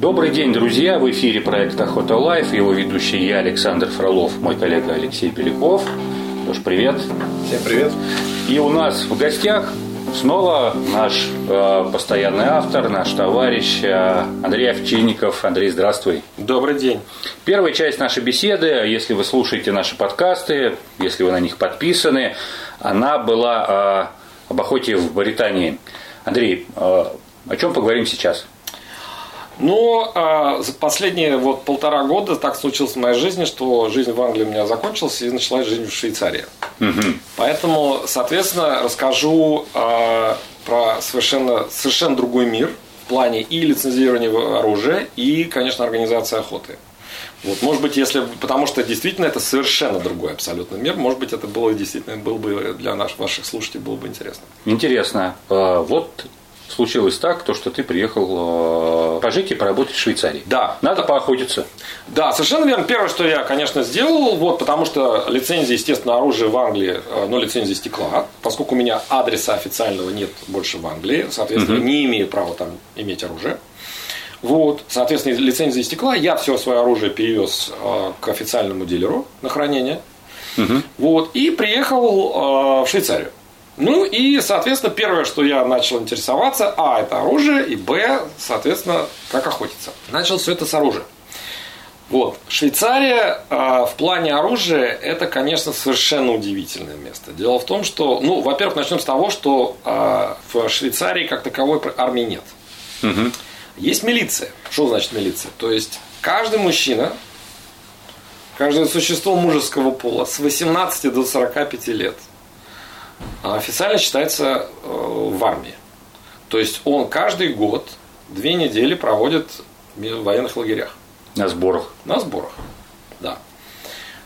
Добрый день, друзья! В эфире проект «Охота Life». Его ведущий я, Александр Фролов, мой коллега Алексей Беляков. Леш, привет! Всем привет! И у нас в гостях снова наш э, постоянный автор, наш товарищ э, Андрей Овчинников. Андрей, здравствуй! Добрый день! Первая часть нашей беседы, если вы слушаете наши подкасты, если вы на них подписаны, она была э, об охоте в Британии. Андрей, э, о чем поговорим сейчас? Ну, а, за последние вот полтора года так случилось в моей жизни, что жизнь в Англии у меня закончилась и началась жизнь в Швейцарии. Угу. Поэтому, соответственно, расскажу а, про совершенно, совершенно другой мир в плане и лицензирования оружия, и, конечно, организации охоты. Вот, может быть, если, потому что действительно это совершенно другой абсолютно мир, может быть, это было действительно, было бы для наших, ваших слушателей было бы интересно. Интересно. А, вот случилось так, то, что ты приехал э, пожить и поработать в Швейцарии. Да. Надо поохотиться. Да, совершенно верно. Первое, что я, конечно, сделал, вот, потому что лицензия, естественно, оружия в Англии, э, но лицензия стекла, поскольку у меня адреса официального нет больше в Англии, соответственно, угу. не имею права там иметь оружие. Вот, соответственно, лицензия стекла, я все свое оружие перевез э, к официальному дилеру на хранение. Угу. Вот, и приехал в Швейцарию. Ну и, соответственно, первое, что я начал интересоваться, а, это оружие, и б, соответственно, как охотиться. Начал все это с оружия. Вот. Швейцария э, в плане оружия это, конечно, совершенно удивительное место. Дело в том, что, ну, во-первых, начнем с того, что э, в Швейцарии как таковой армии нет. Угу. Есть милиция. Что значит милиция? То есть каждый мужчина, каждое существо мужеского пола с 18 до 45 лет – официально считается э, в армии. То есть он каждый год две недели проводит в военных лагерях. На сборах? На сборах, да.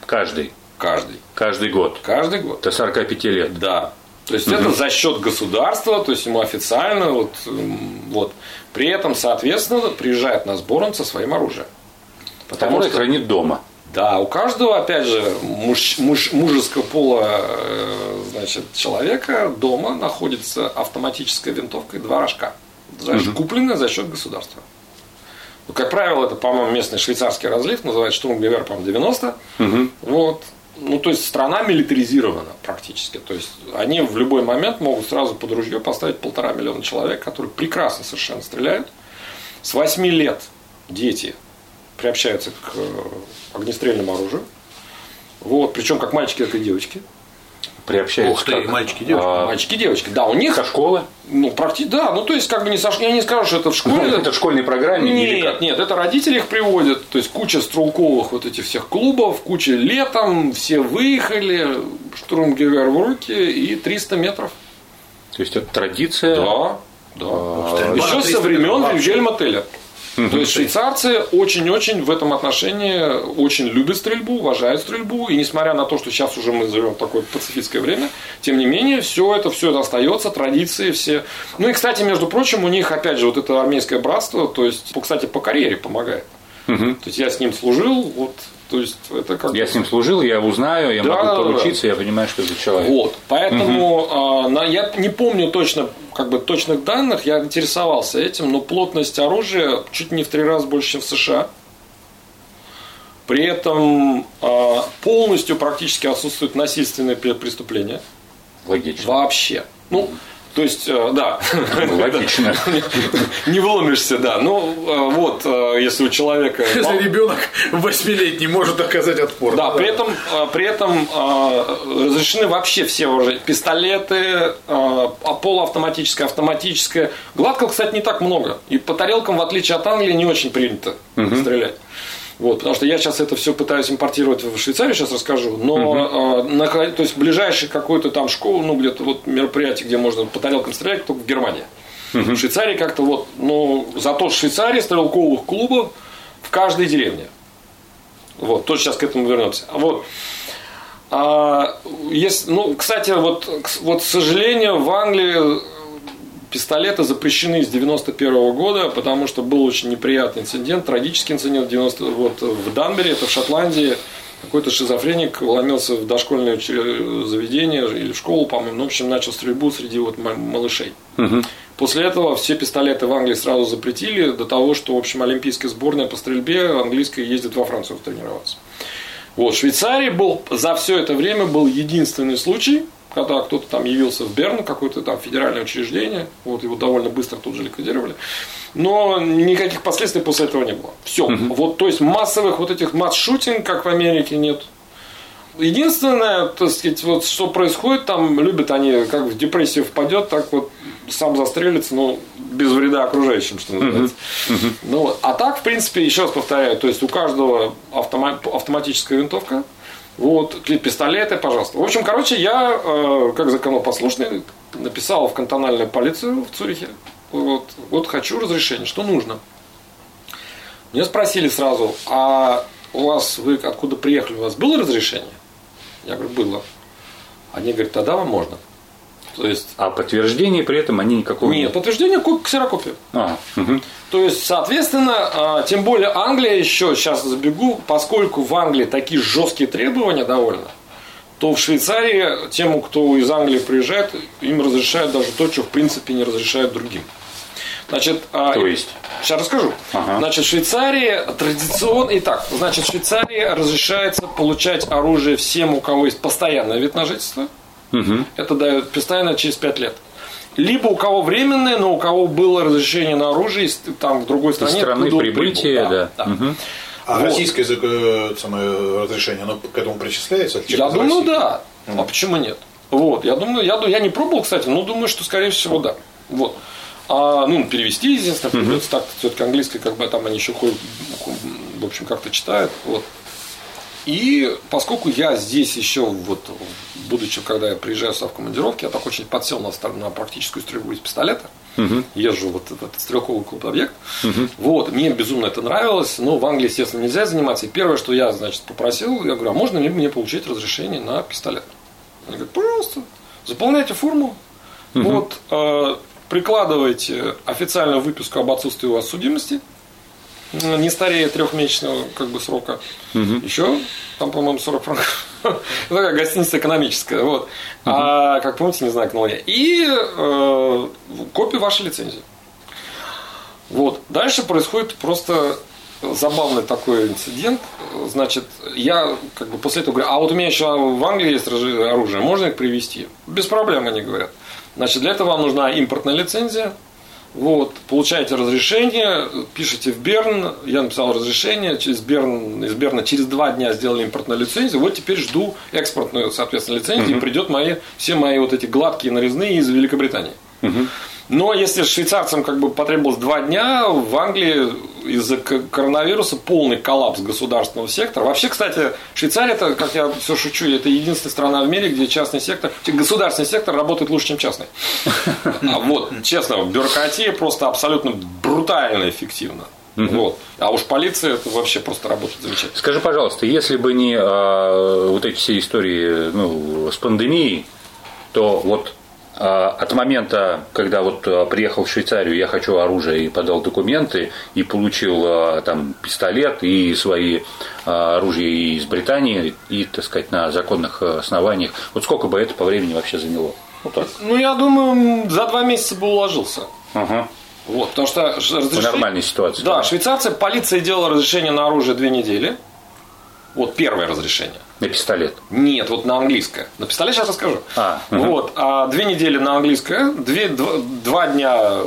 Каждый? Каждый. Каждый год? Каждый год. До 45 лет? Да. То есть угу. это за счет государства, то есть ему официально, вот, вот. При этом, соответственно, приезжает на сбор он со своим оружием. Потому Который что хранит дома. Да, у каждого, опять же, муж, муж, мужеского пола э, значит, человека дома находится автоматическая винтовка и два рожка. Значит, угу. купленная за счет государства. Ну, как правило, это, по-моему, местный швейцарский разлив, называется Штурмгевер, по-моему, 90. Угу. Вот. Ну, то есть страна милитаризирована практически. То есть они в любой момент могут сразу под ружье поставить полтора миллиона человек, которые прекрасно совершенно стреляют. С 8 лет дети приобщаются к э, огнестрельному оружию. Вот, причем как мальчики, так и девочки. Приобщаются. Ух ты, мальчики, девочки. А... Мальчики, девочки. Да, у них. Со школы? Ну, практически, да. Ну, то есть, как бы не со Я не скажу, что это в школе. это в школьной программе? Нет, нет, это родители их приводят. То есть, куча стрелковых вот этих всех клубов, куча летом, все выехали, штурмгевер в руки и 300 метров. То есть, это традиция? Да. Да. А... Еще со времен Вильгельма Теля. То есть швейцарцы очень-очень в этом отношении очень любят стрельбу, уважают стрельбу, и несмотря на то, что сейчас уже мы живем в такое пацифистское время, тем не менее, все это, все это остается, традиции все. Ну и, кстати, между прочим, у них, опять же, вот это армейское братство, то есть, кстати, по карьере помогает. Угу. То есть я с ним служил, вот то есть это как Я с ним служил, я узнаю, я да, могу поручиться, да. я понимаю, что это человек. Вот, поэтому угу. на, я не помню точно, как бы точных данных, я интересовался этим, но плотность оружия чуть не в три раза больше, чем в США. При этом а, полностью практически отсутствуют насильственные преступления. Логично. Вообще. Ну, то есть, э, да. Логично. Не выломишься, да. Ну, э, вот, э, если у человека... Если ребенок восьмилетний может оказать отпор. Да, при этом, при этом разрешены вообще все уже пистолеты, полуавтоматическое, автоматическое. Гладкого, кстати, не так много. И по тарелкам, в отличие от Англии, не очень принято стрелять. Вот, потому что я сейчас это все пытаюсь импортировать в Швейцарию, сейчас расскажу. Но угу. э, на, то есть ближайший какой-то там школу, ну где-то вот мероприятие, где можно по тарелкам стрелять, только в Германии. Угу. В Швейцарии как-то вот, ну, зато в Швейцарии стрелковых клубов в каждой деревне. Вот, тоже сейчас к этому вернемся. Вот. А, есть, ну, кстати, вот, вот, к сожалению, в Англии Пистолеты запрещены с 91 года, потому что был очень неприятный инцидент, трагический инцидент 90, вот, в Данбери, это в Шотландии. какой-то шизофреник вломился в дошкольное заведение или в школу, по-моему, ну, в общем, начал стрельбу среди вот ма- малышей. После этого все пистолеты в Англии сразу запретили, до того, что, в общем, олимпийская сборная по стрельбе английская ездит во Францию тренироваться. Вот, в Швейцарии был, за все это время был единственный случай, когда кто-то там явился в Берн, какое-то там федеральное учреждение, вот его довольно быстро тут же ликвидировали, но никаких последствий после этого не было. Все. Вот, то есть массовых вот этих масс-шутинг, как в Америке, нет. Единственное, так сказать, вот что происходит, там любят они, как в депрессию впадет, так вот сам застрелится, но без вреда окружающим, что называется. Ну, вот. А так, в принципе, еще раз повторяю, то есть у каждого автома- автоматическая винтовка, вот, пистолеты, пожалуйста. В общем, короче, я, э, как законопослушный, написал в кантональную полицию в Цюрихе. Вот, вот хочу разрешение, что нужно. Меня спросили сразу, а у вас, вы откуда приехали, у вас было разрешение? Я говорю, было. Они говорят, тогда вам можно. То есть, А подтверждения при этом они никакого нет, подтверждение ко- ксерокопию. А, мгм. То есть, соответственно, а, тем более Англия еще, сейчас забегу, поскольку в Англии такие жесткие требования довольно, то в Швейцарии тем, кто из Англии приезжает, им разрешают даже то, что в принципе не разрешают другим. Значит, а, То есть? Сейчас расскажу. Ага. Значит, в Швейцарии традиционно... Итак, значит, в Швейцарии разрешается получать оружие всем, у кого есть постоянный вид на жительство. Это дает постоянно через 5 лет. Либо у кого временное, но у кого было разрешение на оружие, из- там в другой стране. страны откуда он прибытия, прибыл. да. Мгм. А Вот. российское э, самое разрешение, оно к этому причисляется? Я Через думаю, да. А почему нет? Вот, я думаю, я, я не пробовал, кстати, но думаю, что скорее всего да. Вот. А, ну, перевести, единственное, придется так, все-таки английское, как бы там они еще ходят, в общем, как-то читают. Вот. И поскольку я здесь еще, вот, будучи, когда я приезжаю сюда в командировке, я так очень подсел на, на практическую стрельбу из пистолета. Езжу вот в этот стрелковый клуб объект. Вот, мне безумно это нравилось, но в Англии, естественно, нельзя заниматься. И первое, что я, значит, попросил, я говорю, а можно ли мне получить разрешение на пистолет? Они говорят, пожалуйста, заполняйте форму, вот, э, прикладывайте официальную выписку об отсутствии у вас судимости, не старее трехмесячного как бы срока. Еще там, по-моему, 40 франков. Такая гостиница экономическая. Вот. А, как помните, не знаю, к новой. И э, копию вашей лицензии. Вот. Дальше происходит просто забавный такой инцидент. Значит, я как бы после этого говорю, а вот у меня еще в Англии есть оружие, можно их привезти? Без проблем, они говорят. Значит, для этого вам нужна импортная лицензия. Вот, получаете разрешение, пишите в Берн, я написал разрешение, через Берн, из Берна через два дня сделали импортную лицензию, вот теперь жду экспортную, соответственно, лицензию, и придет мои, все мои вот эти гладкие нарезные из Великобритании. Но если швейцарцам как бы потребовалось два дня, в Англии из-за коронавируса полный коллапс государственного сектора. Вообще, кстати, Швейцария, это, как я все шучу, это единственная страна в мире, где частный сектор, государственный сектор работает лучше, чем частный. А вот, честно, бюрократия просто абсолютно брутально эффективна. Вот. А уж полиция это вообще просто работает замечательно. Скажи, пожалуйста, если бы не а, вот эти все истории ну, с пандемией, то вот от момента, когда вот а, приехал в Швейцарию, я хочу оружие и подал документы и получил а, там пистолет и свои а, оружия и из Британии и, так сказать, на законных а, основаниях. Вот сколько бы это по времени вообще заняло? Так. Ну, я думаю, за два месяца бы уложился. Ага. Вот, потому что разрешение- нормальной ситуации, Да, да. швейцарцы, полиция делала разрешение на оружие две недели. Вот первое разрешение. На пистолет. Нет, вот на английское. На пистолет сейчас расскажу. А, мгм. вот, а две недели на английское, две, два, два дня э,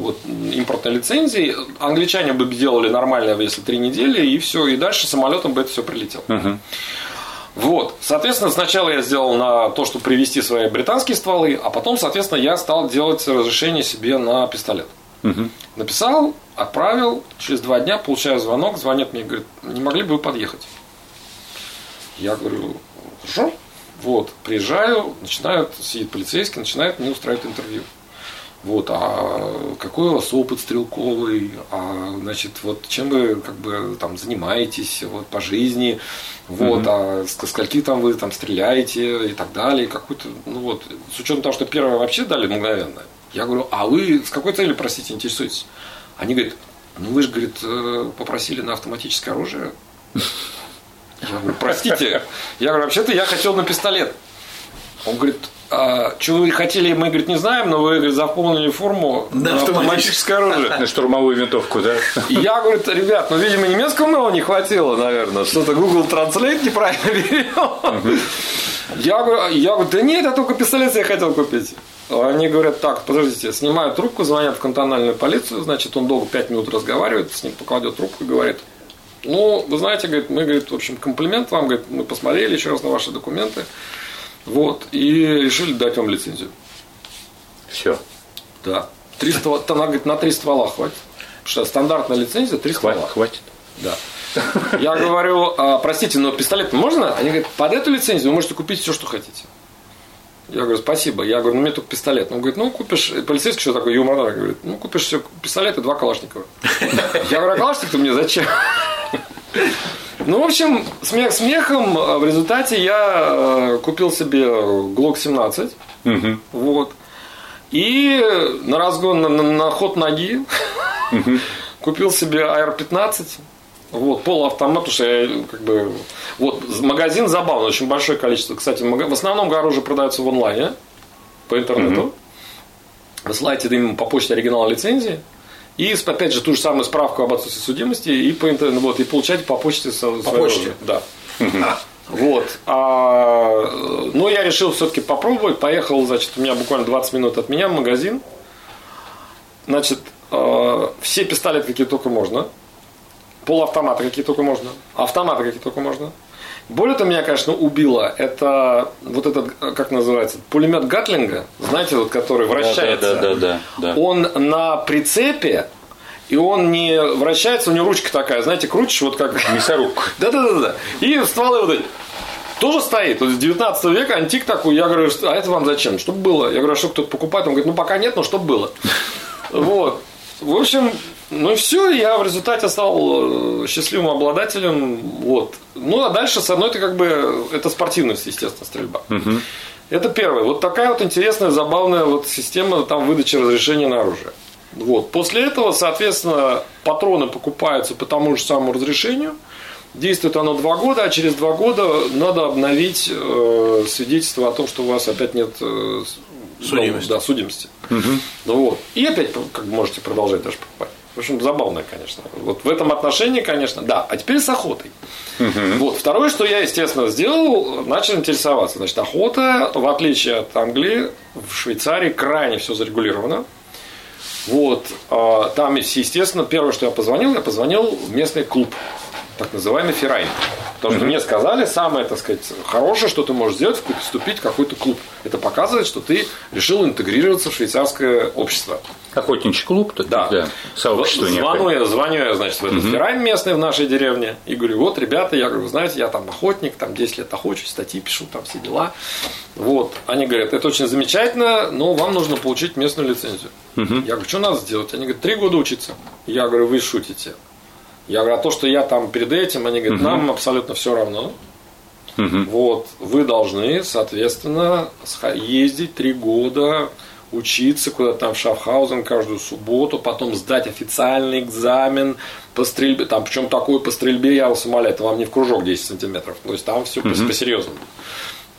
вот, импортной лицензии. Англичане бы делали нормально, если три недели, и все, и дальше самолетом бы это все прилетело. Вот, соответственно, сначала я сделал на то, чтобы привести свои британские стволы, а потом, соответственно, я стал делать разрешение себе на пистолет. Написал, отправил, через два дня получаю звонок, звонит мне, говорит, не могли бы вы подъехать? Я говорю, хорошо. Вот, приезжаю, начинают, сидит полицейский, начинает мне устраивать интервью. Вот, а какой у вас опыт стрелковый, а, значит, вот чем вы как бы там занимаетесь вот, по жизни, вот, а с скольки там вы там стреляете и так далее, какой-то, ну вот, с учетом того, что первое вообще дали мгновенно, я говорю, а вы с какой целью, простите, интересуетесь? Они говорят, ну вы же, говорит, э, попросили на автоматическое оружие. Я говорю, простите. Я говорю, вообще-то я хотел на пистолет. Он говорит, а, что вы хотели, мы, говорит, не знаем, но вы, говорит, заполнили форму Да, на автоматическое оружие. На штурмовую винтовку, да? И Я, говорит, ребят, ну, видимо, немецкого моего не хватило, наверное. Что-то Google Translate неправильно перевел. Я говорю, я говорю, да нет, я только пистолет себе хотел купить. Они говорят, так, подождите, снимают трубку, звонят в кантональную полицию, значит, он долго 5 минут разговаривает, с ним покладет трубку и говорит, ну, вы знаете, говорит, мы, говорит, в общем, комплимент вам, говорит, мы посмотрели еще раз на ваши документы, вот, и решили дать вам лицензию. Все. Да. Три ствола, она говорит, на три ствола хватит. Потому что стандартная лицензия три ствола. Хватит. Да. Я говорю, «А, простите, но пистолет можно? Они говорят, под эту лицензию вы можете купить все, что хотите. Я говорю, спасибо. Я говорю, ну мне только пистолет. Он говорит, ну купишь, полицейский что такое юморной, говорит, ну купишь все пистолет и два калашникова. Я говорю, а калашник-то мне зачем? Ну, в общем, смех смехом, а в результате я э, купил себе Glock 17. Вот. И на разгон, на, на- ход ноги купил себе AR-15. Вот, полуавтомат, потому что я как бы... Вот, магазин забавный, очень большое количество. Кстати, в основном оружие продается в онлайне, по интернету. Вы ссылаете им по почте оригинал лицензии. И, опять же, ту же самую справку об отсутствии судимости и по вот, и получаете по почте. По почте? Да. Вот. А, но я решил все-таки попробовать. Поехал, значит, у меня буквально 20 минут от меня в магазин. Значит, э, все пистолеты, какие только можно. Полуавтоматы, какие только можно. Автоматы, какие только можно. Более того, меня, конечно, убило, это вот этот, как называется, пулемет Гатлинга, знаете, вот, который вращается. Да, да, да, да, да. Он на прицепе, и он не вращается, у него ручка такая, знаете, крутишь, вот как... Мясорубка. Да-да-да. И стволы вот эти. Тоже стоит. Вот с 19 века антик такой. Я говорю, а это вам зачем? Чтобы было. Я говорю, а что кто-то покупает? Он говорит, ну пока нет, но чтобы было. Вот. В общем, ну и все, я в результате стал э, счастливым обладателем. Вот. Ну а дальше со мной это как бы это спортивность, естественно, стрельба. Это первое. Вот такая вот интересная, забавная вот система там выдачи разрешения на оружие. Вот. После этого, соответственно, патроны покупаются по тому же самому разрешению. Действует оно два года, а через два года надо обновить э, свидетельство о том, что у вас опять нет э, Судимости. Да, судимости. Ну вот. И опять как можете продолжать даже покупать. В общем, забавно, конечно. Вот в этом отношении, конечно, да. А теперь с охотой. Вот. Второе, что я, естественно, сделал, начал интересоваться. Значит, охота, в отличие от Англии, в Швейцарии крайне все зарегулировано. Вот. а, Там, естественно, первое, что я позвонил, я позвонил в местный клуб, так называемый Феррайн. Потому что мне сказали, самое, так сказать, хорошее, что ты можешь сделать, вступить в какой-то клуб. Это показывает, что ты решил интегрироваться в швейцарское общество. Охотничий клуб, то Да. да. Сообщество Звоню некое. я, звоню я, значит, в этот феррайн местный в нашей деревне и говорю, вот, ребята, я говорю, вы знаете, я там охотник, там 10 лет охочусь, статьи пишу, там все дела. Вот. Они говорят, это очень замечательно, но вам нужно получить местную лицензию. Я говорю, что надо сделать? Они говорят, три года учиться. Я говорю, вы шутите. Я говорю, а то, что я там перед этим, они говорят, нам абсолютно все равно. Вот, вы должны, соответственно, ездить три года, учиться куда-то там в Шафхаузен каждую субботу, потом сдать официальный экзамен по стрельбе. Там, причем такой по стрельбе, я вас умоляю, это вам не в кружок 10 сантиметров. То есть там все по-серьезному.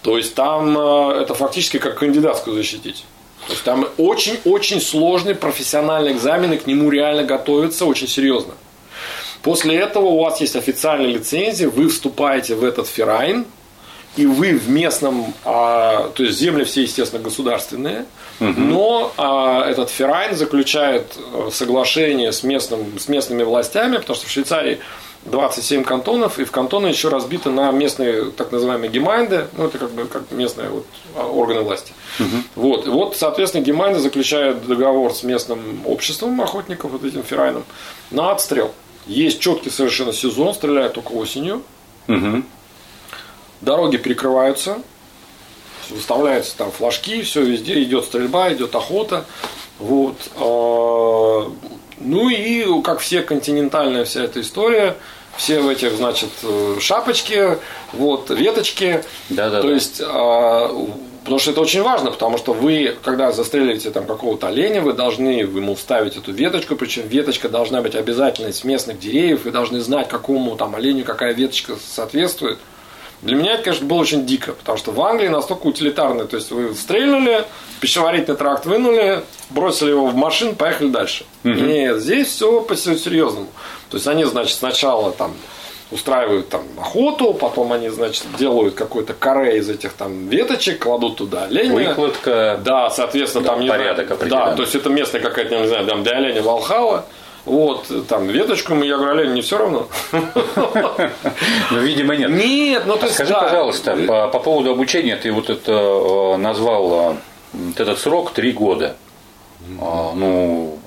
То есть там э, это фактически как кандидатскую защитить. То есть там очень-очень сложный профессиональный экзамен, и к нему реально готовиться очень серьезно. После этого у вас есть официальная лицензия, вы вступаете в этот феррайн, и вы в местном, а, то есть земли все, естественно, государственные, но а, этот феррайн заключает э, соглашение с, местным, с местными властями, потому что в Швейцарии 27 кантонов, и в кантоны еще разбиты на местные так называемые гемайнды, ну это как бы как местные вот, а, органы власти. Вот. И вот, соответственно, гемайнды заключают договор с местным обществом охотников, вот этим феррайном, на отстрел. Есть четкий совершенно сезон, стреляют только осенью. Дороги перекрываются, выставляются там флажки, все везде идет стрельба, идет охота. Вот. А, Ну и как все континентальная вся эта история, все в этих, значит, э, шапочки, вот, веточки. Да-да-да. То есть а, потому что это очень важно, потому что вы, когда застрелите там какого-то оленя, вы должны ему вставить эту веточку, причем веточка должна быть обязательно из местных деревьев, вы должны знать, какому там оленю какая веточка соответствует. Для меня это, конечно, было очень дико, потому что в Англии настолько утилитарно. То есть вы стрельнули, пищеварительный тракт вынули, бросили его в машину, поехали дальше. Угу. Нет, здесь все по серьезному. То есть они, значит, сначала там устраивают там охоту, потом они, значит, делают какой-то каре из этих там веточек, кладут туда оленя. Выкладка. Да, соответственно, там порядок знаю, Да, то есть это место какая-то, не знаю, там для оленя Валхала. Вот, там, веточку мы, я говорю, олень, не все равно. Ну, видимо, нет. Нет, ну, то есть, Скажи, пожалуйста, по, по поводу обучения, ты вот это э, назвал э, этот срок три года. А, ну,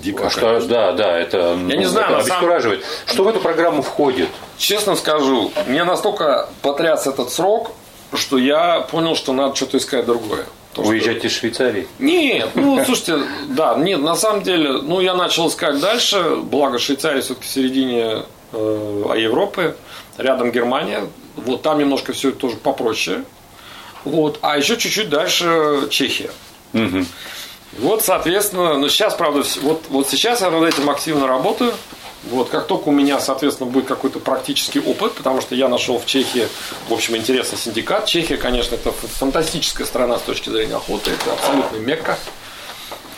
дико. Что, да, да, это, я не знаю, это обескураживает. Сам... Что в эту программу входит? Честно скажу, мне настолько потряс этот срок, что я понял, что надо что-то искать другое. То, Уезжать что... из Швейцарии? Нет, ну слушайте, да, нет, на самом деле, ну я начал искать дальше, благо Швейцария все-таки в середине э, Европы, рядом Германия, вот там немножко все тоже попроще, вот, а еще чуть-чуть дальше Чехия. Угу. Вот, соответственно, ну сейчас, правда, вот, вот сейчас я над этим активно работаю, вот, как только у меня, соответственно, будет какой-то практический опыт, потому что я нашел в Чехии, в общем, интересный синдикат. Чехия, конечно, это фантастическая страна с точки зрения охоты, это абсолютно мекка.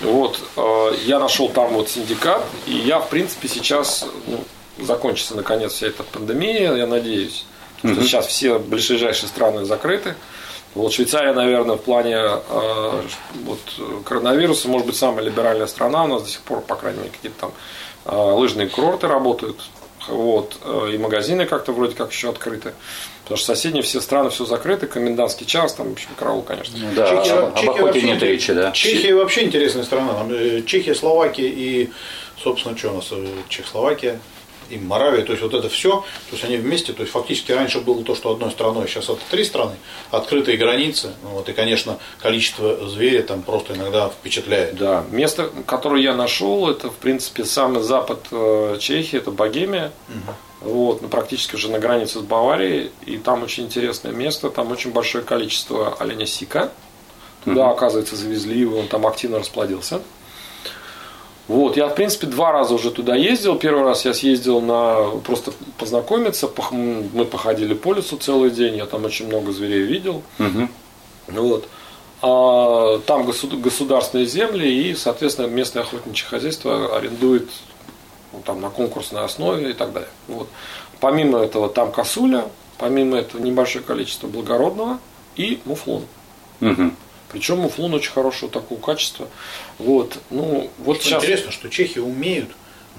Вот, э, я нашел там вот синдикат, и я, в принципе, сейчас, ну, закончится наконец вся эта пандемия, я надеюсь, что угу. сейчас все ближайшие страны закрыты. Вот Швейцария, наверное, в плане э, вот, коронавируса, может быть, самая либеральная страна у нас до сих пор, по крайней мере, какие-то там а, лыжные курорты работают, вот, э, и магазины как-то вроде как еще открыты. Потому что соседние все страны все закрыты, комендантский час, там, в общем, караул, конечно. Ну да, Чехия, об, Чехия об охоте нет речи, да. Чехия вообще интересная страна. Э, Чехия, Словакия и, собственно, что у нас, э, Чехословакия, и Моравия, то есть вот это все, то есть они вместе, то есть фактически раньше было то, что одной страной, сейчас это три страны, открытые границы, ну вот, и, конечно, количество зверя там просто иногда впечатляет. Да, место, которое я нашел, это, в принципе, самый запад э, Чехии, это Богемия, угу. вот, ну, практически уже на границе с Баварией, и там очень интересное место, там очень большое количество оленя сика, туда, угу. оказывается, завезли его, он там активно расплодился. Вот, я, в принципе, два раза уже туда ездил. Первый раз я съездил на просто познакомиться. Мы походили по лесу целый день. Я там очень много зверей видел. Угу. Вот. А там государственные земли и, соответственно, местное охотничье хозяйство арендует ну, там, на конкурсной основе и так далее. Вот. Помимо этого там косуля, помимо этого небольшое количество благородного и муфлон. Угу. Причем муфлон очень хорошего такого качества. Вот, ну, вот что сейчас... Интересно, что чехи умеют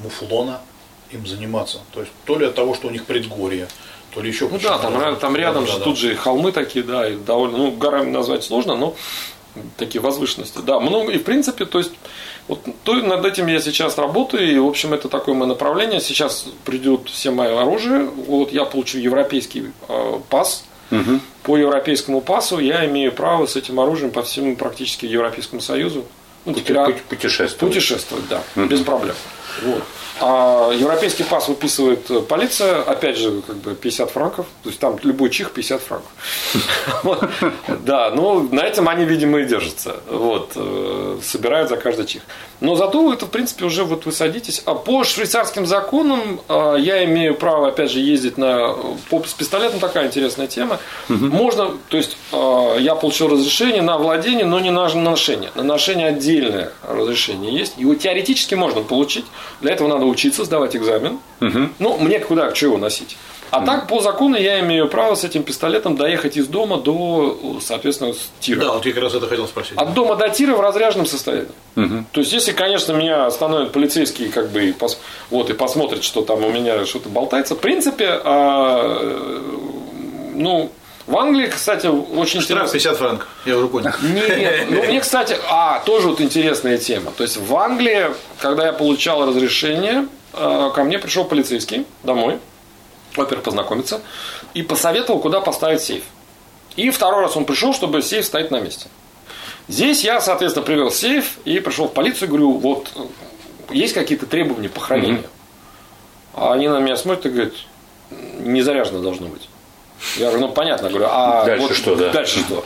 муфлона им заниматься. То есть то ли от того, что у них предгорье, то ли еще Ну да, там, там рядом да, же да, тут же холмы такие, да, и довольно, ну, горами назвать сложно, но такие возвышенности. Да, много, и в принципе, то есть, вот то, над этим я сейчас работаю, и, в общем, это такое мое направление. Сейчас придет все мое оружие, вот я получу европейский э, пас, Угу. По европейскому пасу я имею право с этим оружием по всему практически Европейскому Союзу ну, теперь путешествовать. Путешествовать, да, угу. без проблем. Вот. А европейский пас выписывает полиция, опять же, как бы 50 франков, то есть там любой чих 50 франков. Да, но на этом они, видимо, и держатся. Вот, э, собирают за каждый чих. Но зато это, в принципе, уже вот вы садитесь. А по швейцарским законам э, я имею право, опять же, ездить на... С пистолетом такая интересная тема. Можно, то есть э, я получил разрешение на владение, но не на ношение. На ношение отдельное разрешение есть. Его теоретически можно получить. Для этого надо учиться, сдавать экзамен. Угу. Ну, мне куда, к чего носить. А угу. так, по закону, я имею право с этим пистолетом доехать из дома до, соответственно, тира. Да, вот я как раз это хотел спросить. От дома до тира в разряженном состоянии. Угу. То есть, если, конечно, меня остановят полицейские, как бы, и пос... вот, и посмотрят, что там у меня что-то болтается, в принципе, а, ну, в Англии, кстати, очень Штраф интересно. 50 франков, я уже понял. Нет, ну мне, кстати, а, тоже вот интересная тема. То есть в Англии, когда я получал разрешение, э, ко мне пришел полицейский домой, во-первых, познакомиться, и посоветовал, куда поставить сейф. И второй раз он пришел, чтобы сейф стоять на месте. Здесь я, соответственно, привел сейф и пришел в полицию говорю, вот, есть какие-то требования по хранению. Mm-hmm. А они на меня смотрят и говорят, не заряжено должно быть. Я говорю, ну понятно, говорю, а дальше вот, что, да? Дальше что?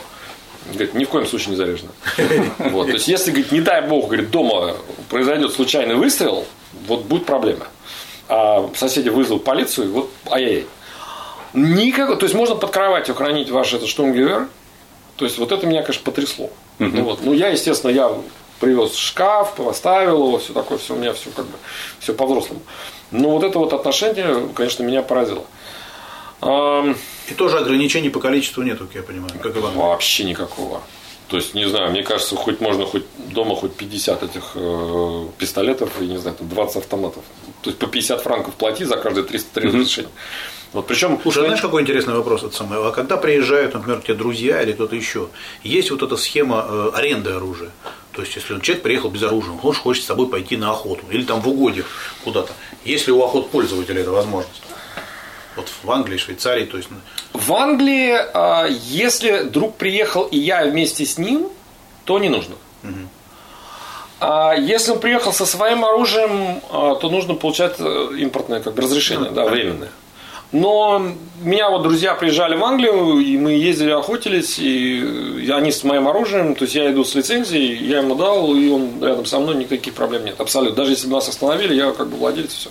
Говорит, ни в коем случае не заряжено. Вот. То есть, если, говорит, не дай бог, говорит, дома произойдет случайный выстрел, вот будет проблема. А соседи вызовут полицию, вот ай-яй. Никакой, то есть можно под кроватью хранить ваш этот штурмгевер. То есть вот это меня, конечно, потрясло. Ну, вот. ну я, естественно, я привез шкаф, поставил его, все такое, все у меня все как бы все по-взрослому. Но вот это вот отношение, конечно, меня поразило. И тоже ограничений по количеству нету, как я понимаю, как Иван. Вообще никакого. То есть, не знаю, мне кажется, хоть можно хоть дома хоть 50 этих э, пистолетов и, не знаю, там 20 автоматов. То есть, по 50 франков плати за каждые 303 разрешения. Вот причем, Слушай, знаешь, какой интересный вопрос от самого? А когда приезжают, например, те друзья или кто-то еще, есть вот эта схема э, аренды оружия. То есть, если человек приехал без оружия, он хочет с собой пойти на охоту или там в угодьях куда-то. Есть ли у охот пользователя эта возможность? Вот в Англии, Швейцарии, то есть. Ну. В Англии, а, если друг приехал и я вместе с ним, то не нужно. А если он приехал со своим оружием, а, то нужно получать э, импортное как бы разрешение, да, временное. Но меня вот друзья приезжали в Англию, и мы ездили, охотились, и они с моим оружием, то есть я иду с лицензией, я ему дал, и он рядом со мной, никаких проблем нет, абсолютно. Даже если бы нас остановили, я как бы владелец, все.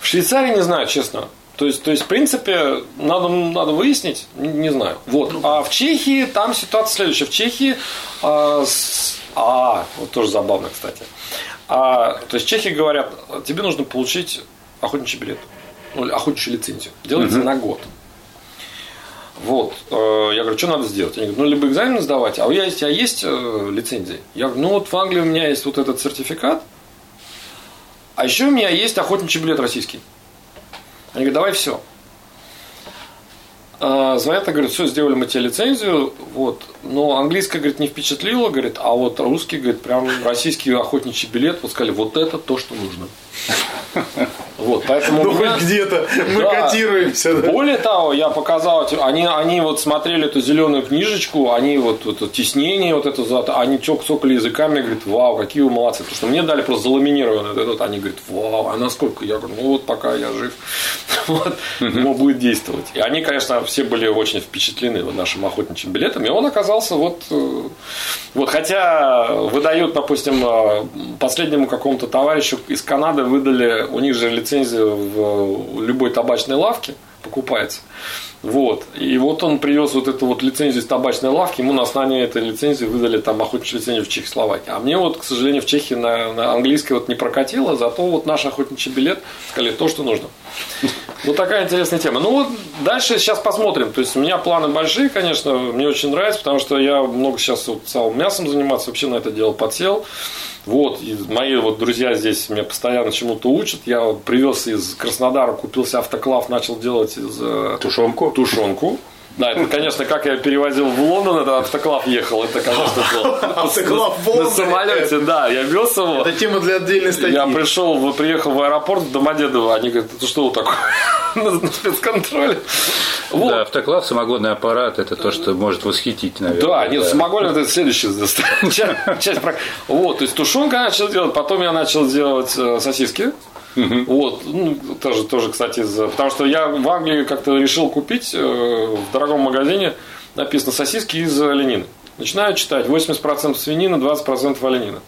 В Швейцарии не знаю, честно. То есть, то есть, в принципе, надо, надо выяснить, не, не знаю. Вот. А в Чехии там ситуация следующая. В Чехии, а, с, а вот тоже забавно, кстати. А, то есть, чехи говорят, тебе нужно получить охотничий билет, ну, охотничью лицензию. Делается угу. на год. Вот. Э, я говорю, что надо сделать? Они говорят, ну, либо экзамен сдавать, а у есть, а есть э, лицензия? Я говорю, ну, вот в Англии у меня есть вот этот сертификат, а еще у меня есть охотничий билет российский. Они говорят, давай все. А, звонят говорят, все, сделали мы тебе лицензию, вот. Но английская, говорит, не впечатлила, говорит, а вот русский, говорит, прям российский охотничий билет, вот сказали, вот это то, что нужно. Вот, поэтому ну, хоть где-то мы да. котируемся. Да? Более того, я показал, они, они вот смотрели эту зеленую книжечку, они вот это теснение, вот это, они цокали языками, говорят, вау, какие вы молодцы. Потому что мне дали просто заламинированный этот, они говорят, вау, а насколько? Я говорю, ну вот пока я жив, вот, ему будет действовать. И они, конечно, все были очень впечатлены нашим охотничьим билетом, и он оказался вот, э, вот хотя выдают, допустим, э, последнему какому-то товарищу из Канады выдали, у них же лицензия в любой табачной лавке покупается. Вот. И вот он привез вот эту вот лицензию из табачной лавки, ему на основании этой лицензии выдали там охотничью лицензию в Чехословакии. А мне вот, к сожалению, в Чехии на, на английской вот не прокатило, зато вот наш охотничий билет сказали то, что нужно. Вот такая интересная тема. Ну вот дальше сейчас посмотрим. То есть у меня планы большие, конечно, мне очень нравится, потому что я много сейчас вот целым мясом заниматься, вообще на это дело подсел. Вот, и мои вот друзья здесь меня постоянно чему-то учат. Я привез из Краснодара, купился автоклав, начал делать из... Э, тушенку? Тушенку. Да, это, конечно, как я перевозил в Лондон, это автоклав ехал, это, конечно, было. Автоклав в На самолете, да, я вез его. Это тема для отдельной статьи. Я пришел, приехал в аэропорт в Домодедово, они говорят, это что такое? На спецконтроле. Вот. Да, автоклав, самогонный аппарат, это то, что может восхитить, наверное. Да, нет, да. самогонный это следующая часть. Вот, то есть тушенка начал делать, потом я начал делать э, сосиски. Угу. Вот, ну, тоже, тоже, кстати, за... потому что я в Англии как-то решил купить э, в дорогом магазине написано сосиски из оленины. Начинаю читать 80% свинина, 20% оленина.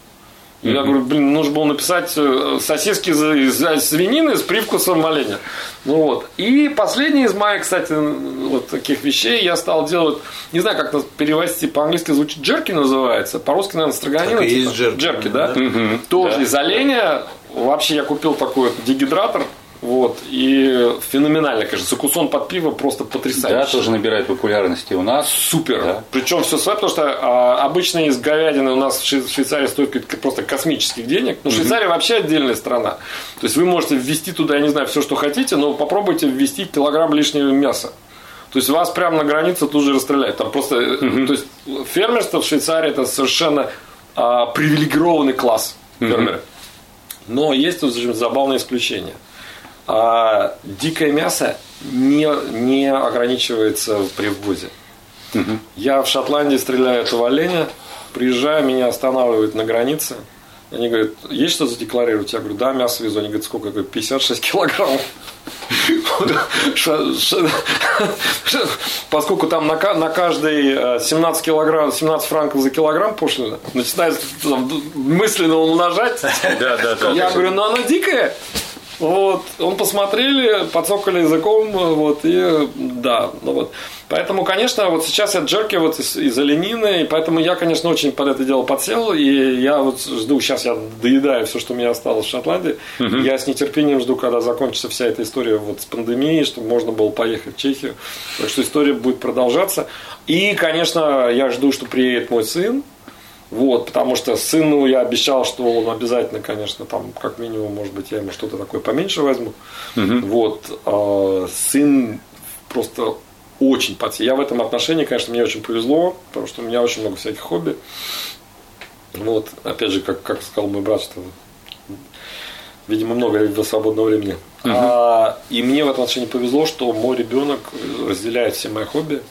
Mm-hmm. Я говорю, блин, нужно было написать э, сосиски из, из свинины с привкусом оленя. Ну вот. И последний из моих, кстати, вот таких вещей я стал делать, не знаю, как перевести по-английски звучит, джерки называется, по-русски, наверное, строганина. Так типа. есть джерки. Джерки, да? да? Угу. Тоже да. из оленя. Вообще я купил такой вот дегидратор, вот. И феноменально, конечно. Сакусон под пиво просто потрясающий. Да, тоже набирает популярности у нас. Супер. Да. Причем все свое, потому что а, обычно из говядины у нас в Швейцарии стоит просто космических денег. Но Швейцария вообще отдельная страна. То есть вы можете ввести туда, я не знаю, все, что хотите, но попробуйте ввести килограмм лишнего мяса. То есть вас прямо на границе тут же расстреляют. Там просто, mm то есть фермерство в Швейцарии это совершенно а, привилегированный класс фермеры. mm Но есть тут забавное исключение а дикое мясо не, не ограничивается при ввозе. Угу. Я в Шотландии стреляю этого оленя, приезжаю, меня останавливают на границе. Они говорят, есть что задекларировать? Я говорю, да, мясо везу. Они говорят, сколько? Я говорю, 56 килограммов. Поскольку там на, каждый 17 килограмм, 17 франков за килограмм пошлина, начинает там, мысленно умножать. Да, да, да. Я говорю, ну она дикая. Вот, он посмотрели, подсокали языком, вот, и да, ну вот. Поэтому, конечно, вот сейчас я джерки вот из, из оленины, и поэтому я, конечно, очень под это дело подсел, и я вот жду, сейчас я доедаю все, что у меня осталось в Шотландии, угу. я с нетерпением жду, когда закончится вся эта история вот с пандемией, чтобы можно было поехать в Чехию, так что история будет продолжаться. И, конечно, я жду, что приедет мой сын, вот, потому что сыну я обещал, что он обязательно, конечно, там, как минимум, может быть, я ему что-то такое поменьше возьму. Угу. Вот, э, сын просто очень подсел. Я в этом отношении, конечно, мне очень повезло, потому что у меня очень много всяких хобби. Вот, опять же, как, как сказал мой брат, что видимо, много свободного времени. Угу. А, и мне в этом отношении повезло, что мой ребенок разделяет все мои хобби.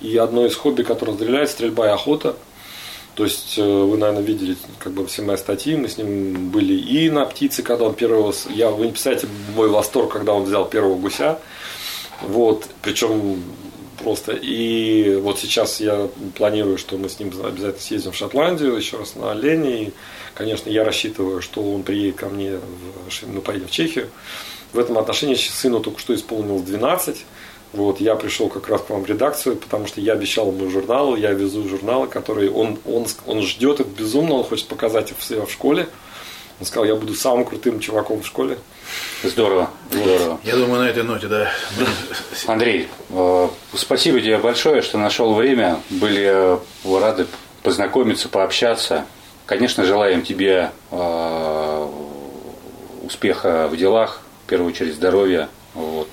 И одно из хобби, которое разделяет, стрельба и охота. То есть э, вы, наверное, видели как бы все мои статьи, мы с ним были и на птице, когда он первого, я, вы не представляете мой восторг, когда он взял первого гуся, вот, причем просто, и вот сейчас я планирую, что мы с ним обязательно съездим в Шотландию, еще раз на олене, и, конечно, я рассчитываю, что он приедет ко мне, в, мы поедем в Чехию. В этом отношении сыну только что исполнилось 12, вот, я пришел как раз к вам в редакцию, потому что я обещал ему журналы, я везу журналы, которые он, он, он ждет их безумно, он хочет показать их в, в школе. Он сказал, я буду самым крутым чуваком в школе. Здорово, здорово. Я думаю, на этой ноте, да. Андрей, э, спасибо тебе большое, что нашел время. Были э, рады познакомиться, пообщаться. Конечно, желаем тебе э, успеха в делах, в первую очередь здоровья. Вот.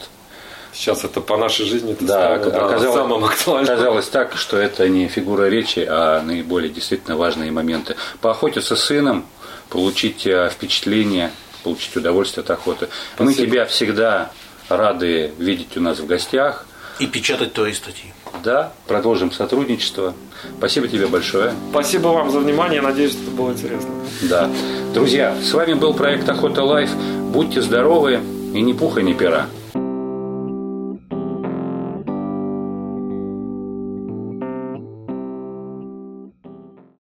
Сейчас это по нашей жизни это да, стало, да, оказалось, самым актуальным. Оказалось так, что это не фигура речи, а наиболее действительно важные моменты. Поохотиться с сыном, получить впечатление, получить удовольствие от охоты. Спасибо. Мы тебя всегда рады видеть у нас в гостях. И печатать твои статьи. Да, продолжим сотрудничество. Спасибо тебе большое. Спасибо вам за внимание. Надеюсь, это было интересно. Да. Друзья, с вами был проект Охота Life. Будьте здоровы и ни пуха, ни пера.